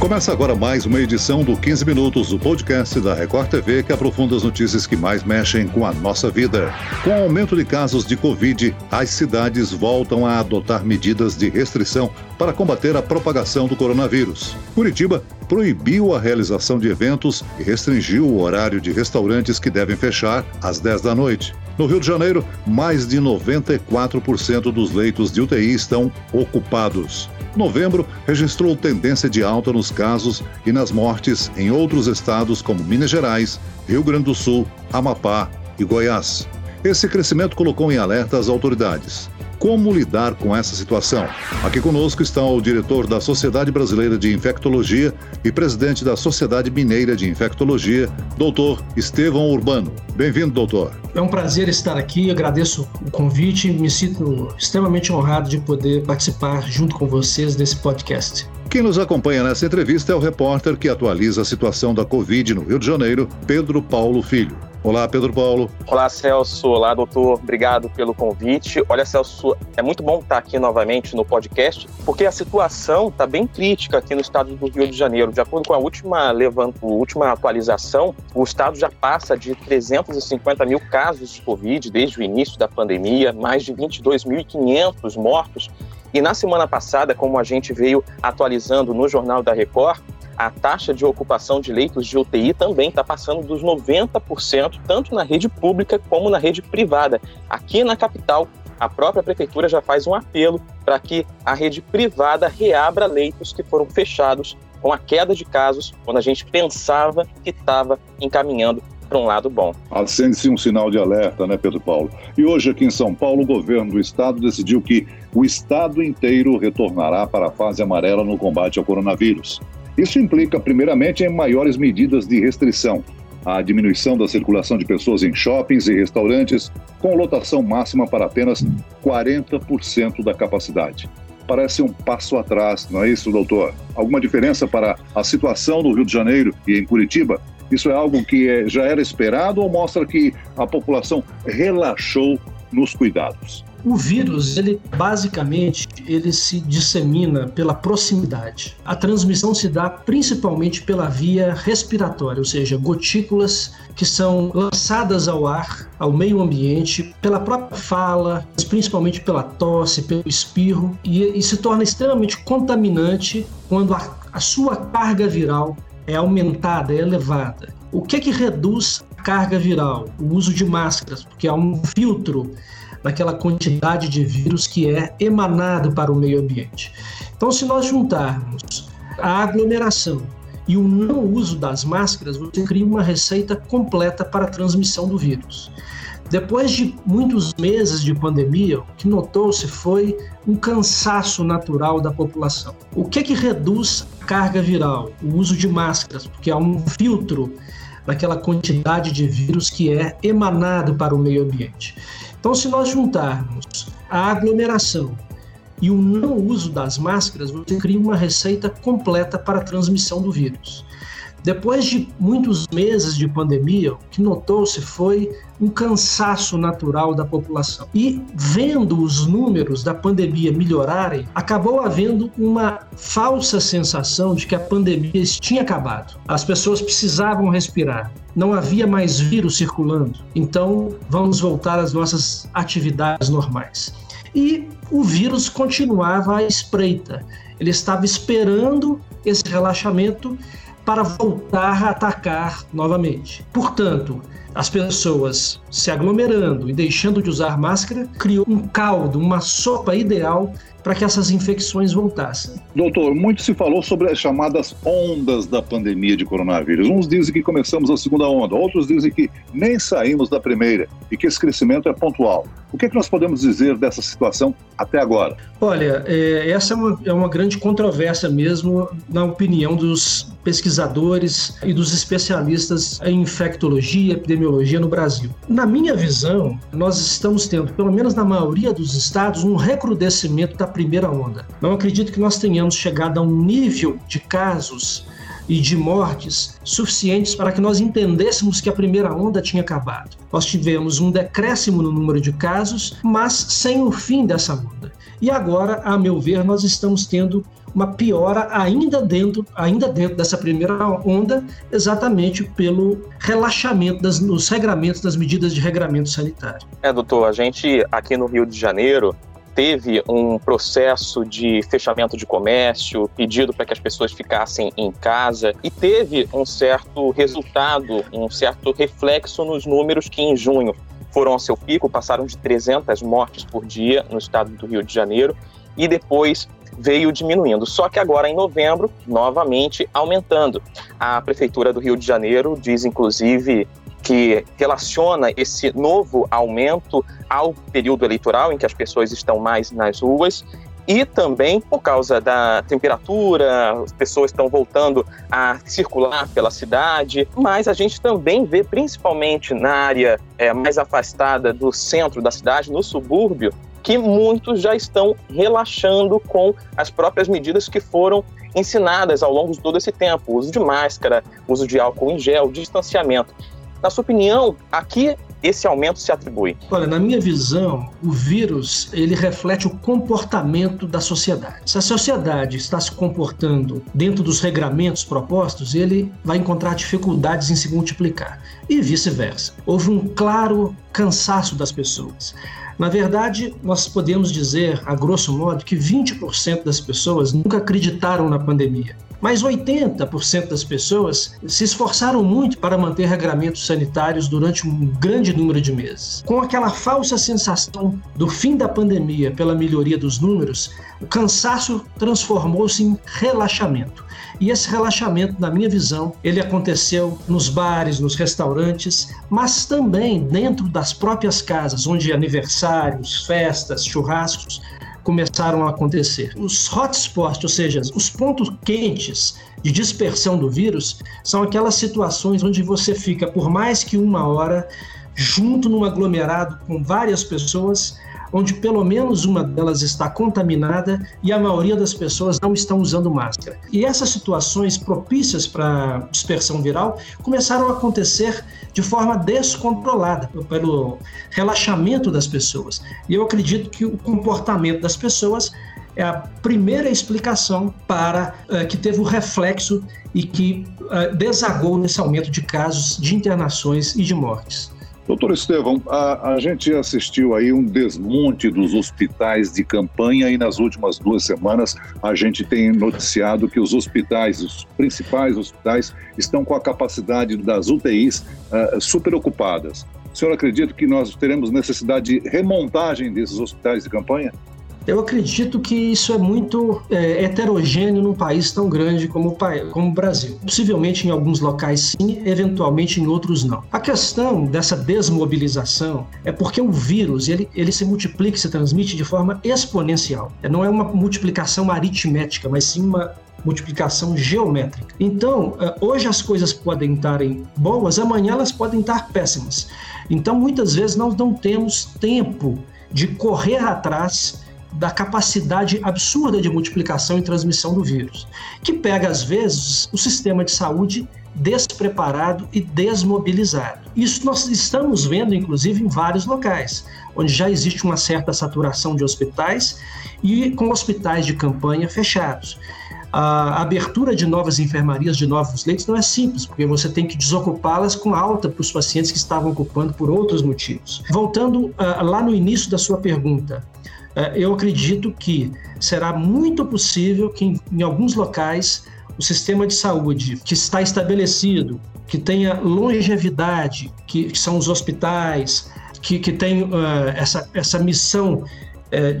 Começa agora mais uma edição do 15 Minutos, do podcast da Record TV que aprofunda as notícias que mais mexem com a nossa vida. Com o aumento de casos de Covid, as cidades voltam a adotar medidas de restrição para combater a propagação do coronavírus. Curitiba proibiu a realização de eventos e restringiu o horário de restaurantes que devem fechar às 10 da noite. No Rio de Janeiro, mais de 94% dos leitos de UTI estão ocupados. Novembro registrou tendência de alta nos casos e nas mortes em outros estados como Minas Gerais, Rio Grande do Sul, Amapá e Goiás. Esse crescimento colocou em alerta as autoridades. Como lidar com essa situação? Aqui conosco está o diretor da Sociedade Brasileira de Infectologia e presidente da Sociedade Mineira de Infectologia, doutor Estevão Urbano. Bem-vindo, doutor. É um prazer estar aqui, agradeço o convite me sinto extremamente honrado de poder participar junto com vocês desse podcast. Quem nos acompanha nessa entrevista é o repórter que atualiza a situação da Covid no Rio de Janeiro, Pedro Paulo Filho. Olá, Pedro Paulo. Olá, Celso. Olá, doutor. Obrigado pelo convite. Olha, Celso, é muito bom estar aqui novamente no podcast, porque a situação está bem crítica aqui no estado do Rio de Janeiro. De acordo com a última, última atualização, o estado já passa de 350 mil casos de Covid desde o início da pandemia, mais de 22.500 mortos. E na semana passada, como a gente veio atualizando no Jornal da Record, a taxa de ocupação de leitos de UTI também está passando dos 90%, tanto na rede pública como na rede privada. Aqui na capital, a própria prefeitura já faz um apelo para que a rede privada reabra leitos que foram fechados com a queda de casos, quando a gente pensava que estava encaminhando para um lado bom. Acende-se um sinal de alerta, né, Pedro Paulo? E hoje aqui em São Paulo, o governo do estado decidiu que o estado inteiro retornará para a fase amarela no combate ao coronavírus. Isso implica, primeiramente, em maiores medidas de restrição, a diminuição da circulação de pessoas em shoppings e restaurantes, com lotação máxima para apenas 40% da capacidade. Parece um passo atrás, não é isso, doutor? Alguma diferença para a situação no Rio de Janeiro e em Curitiba? Isso é algo que é, já era esperado ou mostra que a população relaxou nos cuidados? O vírus, ele basicamente, ele se dissemina pela proximidade. A transmissão se dá principalmente pela via respiratória, ou seja, gotículas que são lançadas ao ar, ao meio ambiente, pela própria fala, principalmente pela tosse, pelo espirro, e, e se torna extremamente contaminante quando a, a sua carga viral é aumentada, é elevada. O que é que reduz a carga viral? O uso de máscaras, porque há um filtro daquela quantidade de vírus que é emanado para o meio ambiente. Então, se nós juntarmos a aglomeração e o não uso das máscaras, você cria uma receita completa para a transmissão do vírus. Depois de muitos meses de pandemia, o que notou-se foi um cansaço natural da população. O que é que reduz a carga viral? O uso de máscaras, porque há um filtro daquela quantidade de vírus que é emanado para o meio ambiente. Então, se nós juntarmos a aglomeração e o não uso das máscaras, você cria uma receita completa para a transmissão do vírus. Depois de muitos meses de pandemia, o que notou-se foi um cansaço natural da população. E vendo os números da pandemia melhorarem, acabou havendo uma falsa sensação de que a pandemia tinha acabado. As pessoas precisavam respirar. Não havia mais vírus circulando. Então, vamos voltar às nossas atividades normais. E o vírus continuava à espreita. Ele estava esperando esse relaxamento para voltar a atacar novamente. Portanto, as pessoas se aglomerando e deixando de usar máscara criou um caldo, uma sopa ideal para que essas infecções voltassem. Doutor, muito se falou sobre as chamadas ondas da pandemia de coronavírus. Uns dizem que começamos a segunda onda, outros dizem que nem saímos da primeira e que esse crescimento é pontual. O que, é que nós podemos dizer dessa situação até agora? Olha, é, essa é uma, é uma grande controvérsia mesmo, na opinião dos pesquisadores e dos especialistas em infectologia e epidemiologia no Brasil. Na minha visão, nós estamos tendo, pelo menos na maioria dos estados, um recrudescimento da primeira onda. Não acredito que nós tenhamos chegado a um nível de casos e de mortes suficientes para que nós entendêssemos que a primeira onda tinha acabado. Nós tivemos um decréscimo no número de casos, mas sem o fim dessa onda. E agora, a meu ver, nós estamos tendo uma piora ainda dentro, ainda dentro dessa primeira onda, exatamente pelo relaxamento das, nos regramentos das medidas de regramento sanitário. É, doutor, a gente aqui no Rio de Janeiro teve um processo de fechamento de comércio, pedido para que as pessoas ficassem em casa e teve um certo resultado, um certo reflexo nos números que em junho foram ao seu pico, passaram de 300 mortes por dia no estado do Rio de Janeiro e depois veio diminuindo. Só que agora em novembro, novamente aumentando. A prefeitura do Rio de Janeiro diz inclusive que relaciona esse novo aumento ao período eleitoral em que as pessoas estão mais nas ruas e também por causa da temperatura, as pessoas estão voltando a circular pela cidade, mas a gente também vê, principalmente na área é, mais afastada do centro da cidade, no subúrbio, que muitos já estão relaxando com as próprias medidas que foram ensinadas ao longo de todo esse tempo: uso de máscara, uso de álcool em gel, distanciamento. Na sua opinião, a que esse aumento se atribui? Olha, na minha visão, o vírus ele reflete o comportamento da sociedade. Se a sociedade está se comportando dentro dos regramentos propostos, ele vai encontrar dificuldades em se multiplicar e vice-versa. Houve um claro cansaço das pessoas. Na verdade, nós podemos dizer, a grosso modo, que 20% das pessoas nunca acreditaram na pandemia. Mas 80% das pessoas se esforçaram muito para manter regramentos sanitários durante um grande número de meses. Com aquela falsa sensação do fim da pandemia pela melhoria dos números, o cansaço transformou-se em relaxamento. E esse relaxamento, na minha visão, ele aconteceu nos bares, nos restaurantes, mas também dentro das próprias casas, onde aniversários, festas, churrascos começaram a acontecer. Os hotspots, ou seja, os pontos quentes de dispersão do vírus, são aquelas situações onde você fica por mais que uma hora junto num aglomerado com várias pessoas onde pelo menos uma delas está contaminada e a maioria das pessoas não estão usando máscara. E essas situações propícias para dispersão viral começaram a acontecer de forma descontrolada pelo relaxamento das pessoas. E eu acredito que o comportamento das pessoas é a primeira explicação para uh, que teve o reflexo e que uh, desagou nesse aumento de casos de internações e de mortes. Doutor Estevão, a, a, gente assistiu aí um desmonte dos hospitais de campanha e nas últimas duas semanas a gente tem noticiado que os hospitais, os principais hospitais, estão com a capacidade das UTIs uh, eh, superocupadas. O senhor acredita que nós teremos necessidade de remontagem desses hospitais de campanha? Eu acredito que isso é muito é, heterogêneo num país tão grande como, como o Brasil. Possivelmente em alguns locais sim, eventualmente em outros não. A questão dessa desmobilização é porque o vírus ele, ele se multiplica e se transmite de forma exponencial. Não é uma multiplicação aritmética, mas sim uma multiplicação geométrica. Então, é, hoje as coisas podem estar boas, amanhã elas podem estar péssimas. Então, muitas vezes nós não temos tempo de correr atrás da capacidade absurda de multiplicação e transmissão do vírus, que pega, às vezes, o sistema de saúde despreparado e desmobilizado. Isso nós estamos vendo, inclusive, em vários locais, onde já existe uma certa saturação de hospitais e com hospitais de campanha fechados. A abertura de novas enfermarias, de novos leitos, não é simples, porque você tem que desocupá-las com alta para os pacientes que estavam ocupando por outros motivos. Voltando uh, lá no início da sua pergunta, eu acredito que será muito possível que, em, alguns locais, o sistema de saúde que está estabelecido, que tenha longevidade, que, que são os hospitais, que, que tem uh, essa, essa missão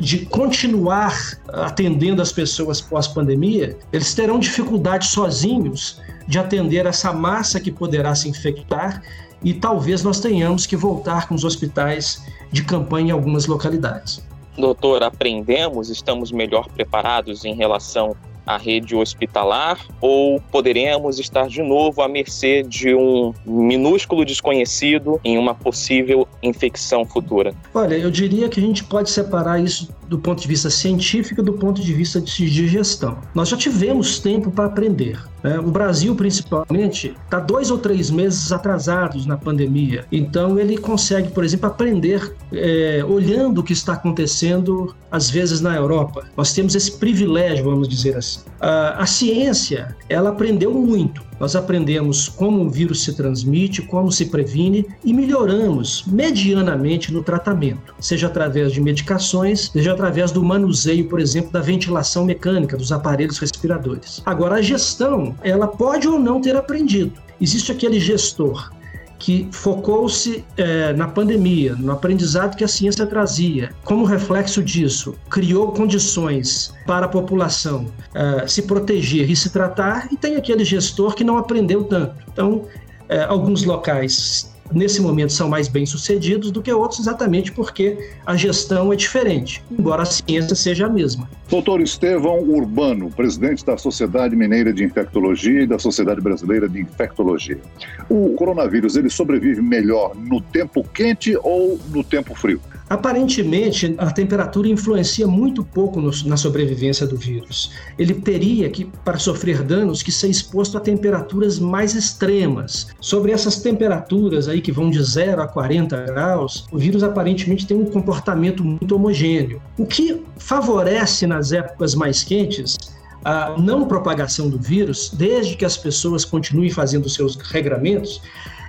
de continuar atendendo as pessoas pós-pandemia, eles terão dificuldade sozinhos de atender essa massa que poderá se infectar e talvez nós tenhamos que voltar com os hospitais de campanha em algumas localidades. Doutor, aprendemos, estamos melhor preparados em relação à rede hospitalar ou poderemos estar de novo à mercê de um minúsculo desconhecido em uma possível infecção futura? Olha, eu diria que a gente pode separar isso do ponto de vista científico do ponto de vista de gestão. Nós já tivemos tempo para aprender. Né? O Brasil, principalmente, está dois ou três meses atrasados na pandemia. Então, ele consegue, por exemplo, aprender é, olhando o que está acontecendo, às vezes, na Europa. Nós temos esse privilégio, vamos dizer assim. a, a ciência, ela aprendeu muito. Nós aprendemos como o vírus se transmite, como se previne e melhoramos medianamente no tratamento, seja através de medicações, seja através do manuseio, por exemplo, da ventilação mecânica dos aparelhos respiradores. Agora, a gestão, ela pode ou não ter aprendido. Existe aquele gestor que focou-se é, na pandemia, no aprendizado que a ciência trazia. Como reflexo disso, criou condições para a população é, se proteger e se tratar, e tem aquele gestor que não aprendeu tanto. Então, é, alguns locais nesse momento são mais bem sucedidos do que outros, exatamente porque a gestão é diferente, embora a ciência seja a mesma. Doutor Estevão Urbano, presidente da Sociedade Mineira de Infectologia e da Sociedade Brasileira de Infectologia. O coronavírus ele sobrevive melhor no tempo quente ou no tempo frio? Aparentemente, a temperatura influencia muito pouco no, na sobrevivência do vírus. Ele teria que, para sofrer danos, que ser exposto a temperaturas mais extremas. Sobre essas temperaturas aí que vão de 0 a 40 graus, o vírus aparentemente tem um comportamento muito homogêneo. O que favorece nas épocas mais quentes a não propagação do vírus, desde que as pessoas continuem fazendo seus regramentos,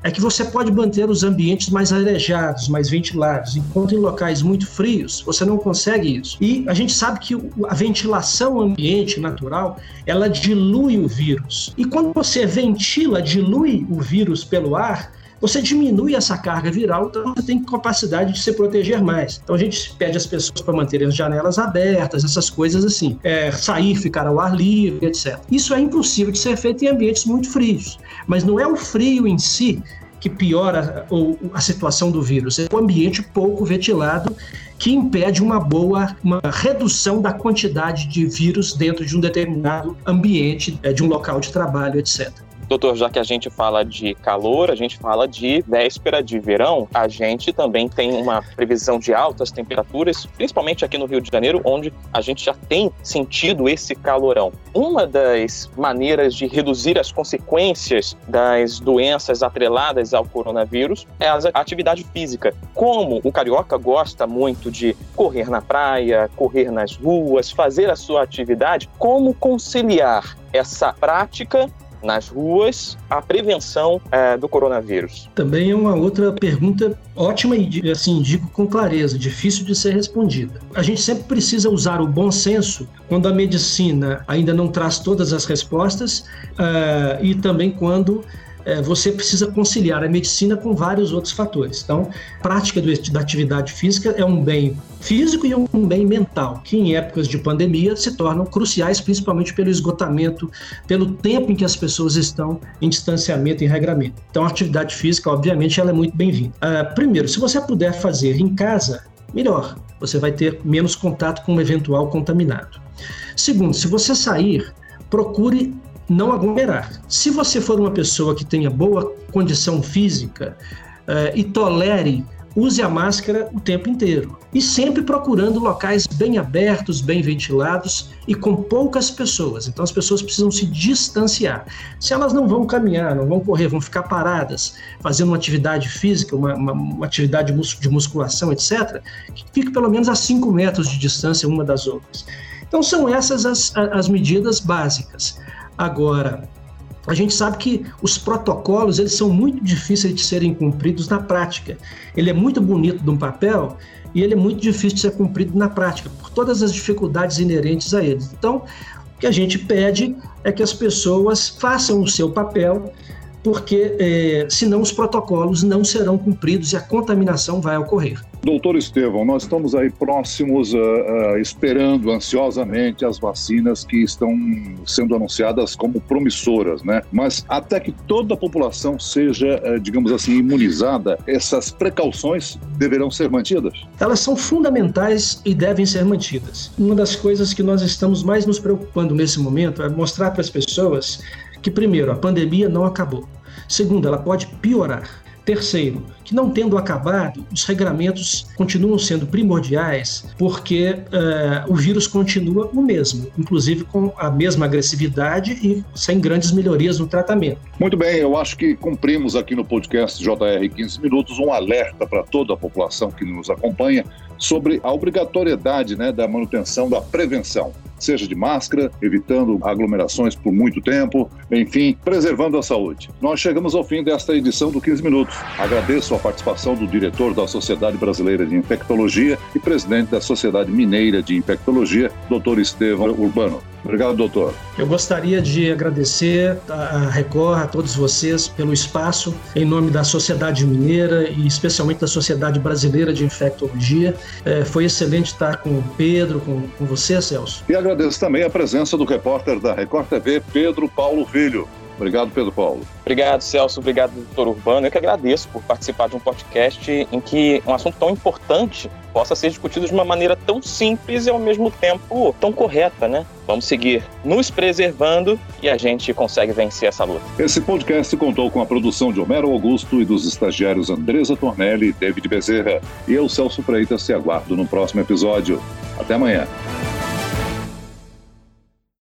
é que você pode manter os ambientes mais arejados, mais ventilados, enquanto em locais muito frios você não consegue isso. E a gente sabe que a ventilação ambiente natural, ela dilui o vírus. E quando você ventila, dilui o vírus pelo ar, você diminui essa carga viral, então você tem capacidade de se proteger mais. Então a gente pede às pessoas para manterem as janelas abertas, essas coisas assim, é, sair, ficar ao ar livre, etc. Isso é impossível de ser feito em ambientes muito frios, mas não é o frio em si que piora a, situação do vírus, é o ambiente pouco ventilado que impede uma boa uma redução da quantidade de vírus dentro de um determinado ambiente, é, de um local de trabalho, etc. Doutor, já que a gente fala de calor, a gente fala de véspera de verão, a gente também tem uma previsão de altas temperaturas, principalmente aqui no Rio de Janeiro, onde a gente já tem sentido esse calorão. Uma das maneiras de reduzir as consequências das doenças atreladas ao coronavírus é a atividade física. Como o carioca gosta muito de correr na praia, correr nas ruas, fazer a sua atividade, como conciliar essa prática nas ruas a prevenção é, do coronavírus? Também é uma outra pergunta ótima e, assim, digo com clareza, difícil de ser respondida. A gente sempre precisa usar o bom senso quando a medicina ainda não traz todas as respostas uh, e também quando é, você precisa conciliar a medicina com vários outros fatores. Então, prática do, da atividade física é um bem físico e um bem mental, que em épocas de pandemia se tornam cruciais, principalmente pelo esgotamento, pelo tempo em que as pessoas estão em distanciamento e regramento. Então, a atividade física, obviamente, ela é muito bem-vinda. Uh, primeiro, se você puder fazer em casa, melhor. Você vai ter menos contato com um eventual contaminado. Segundo, se você sair, procure não aglomerar. Se você for uma pessoa que tenha boa condição física uh, e tolere, use a máscara o tempo inteiro. E sempre procurando locais bem abertos, bem ventilados e com poucas pessoas. Então as pessoas precisam se distanciar. Se elas não vão caminhar, não vão correr, vão ficar paradas, fazendo uma atividade física, uma, uma, uma atividade de musculação, etc., que fique pelo menos a 5 metros de distância uma das outras. Então são essas as, as medidas básicas. Agora, a gente sabe que os protocolos eles são muito difíceis de serem cumpridos na prática. Ele é muito bonito de um papel e ele é muito difícil de ser cumprido na prática, por todas as dificuldades inerentes a eles. Então, o que a gente pede é que as pessoas façam o seu papel porque é, senão os protocolos não serão cumpridos e a contaminação vai ocorrer. Doutor Estevão, nós estamos aí próximos, uh, uh, esperando ansiosamente as vacinas que estão sendo anunciadas como promissoras, né? Mas até que toda a população seja, uh, digamos assim, imunizada, essas precauções deverão ser mantidas? Elas são fundamentais e devem ser mantidas. Uma das coisas que nós estamos mais nos preocupando nesse momento é mostrar para as pessoas que, primeiro, a pandemia não acabou. Segundo, ela pode piorar. Terceiro, que não tendo acabado, os regramentos continuam sendo primordiais porque uh, o vírus continua o mesmo, inclusive com a mesma agressividade e sem grandes melhorias no tratamento. Muito bem, eu acho que cumprimos aqui no podcast JR 15 Minutos um alerta para toda a população que nos acompanha sobre a obrigatoriedade né, da manutenção da prevenção seja de máscara, evitando aglomerações por muito tempo, enfim, preservando a saúde. Nós chegamos ao fim desta edição do 15 Minutos. Agradeço a participação do diretor da Sociedade Brasileira de Infectologia e presidente da Sociedade Mineira de Infectologia, Dr. Estevão Urbano. Obrigado, doutor. Eu gostaria de agradecer a Record, a todos vocês, pelo espaço, em nome da Sociedade Mineira e especialmente da Sociedade Brasileira de Infectologia. É, foi excelente estar com o Pedro, com, com você, Celso. E agradeço também a presença do repórter da Record TV, Pedro Paulo Filho. Obrigado, Pedro Paulo. Obrigado, Celso. Obrigado, doutor Urbano. Eu que agradeço por participar de um podcast em que um assunto tão importante possa ser discutido de uma maneira tão simples e ao mesmo tempo tão correta, né? Vamos seguir nos preservando e a gente consegue vencer essa luta. Esse podcast contou com a produção de Homero Augusto e dos estagiários Andresa Tornelli e David Bezerra. E eu, Celso Freitas, te aguardo no próximo episódio. Até amanhã.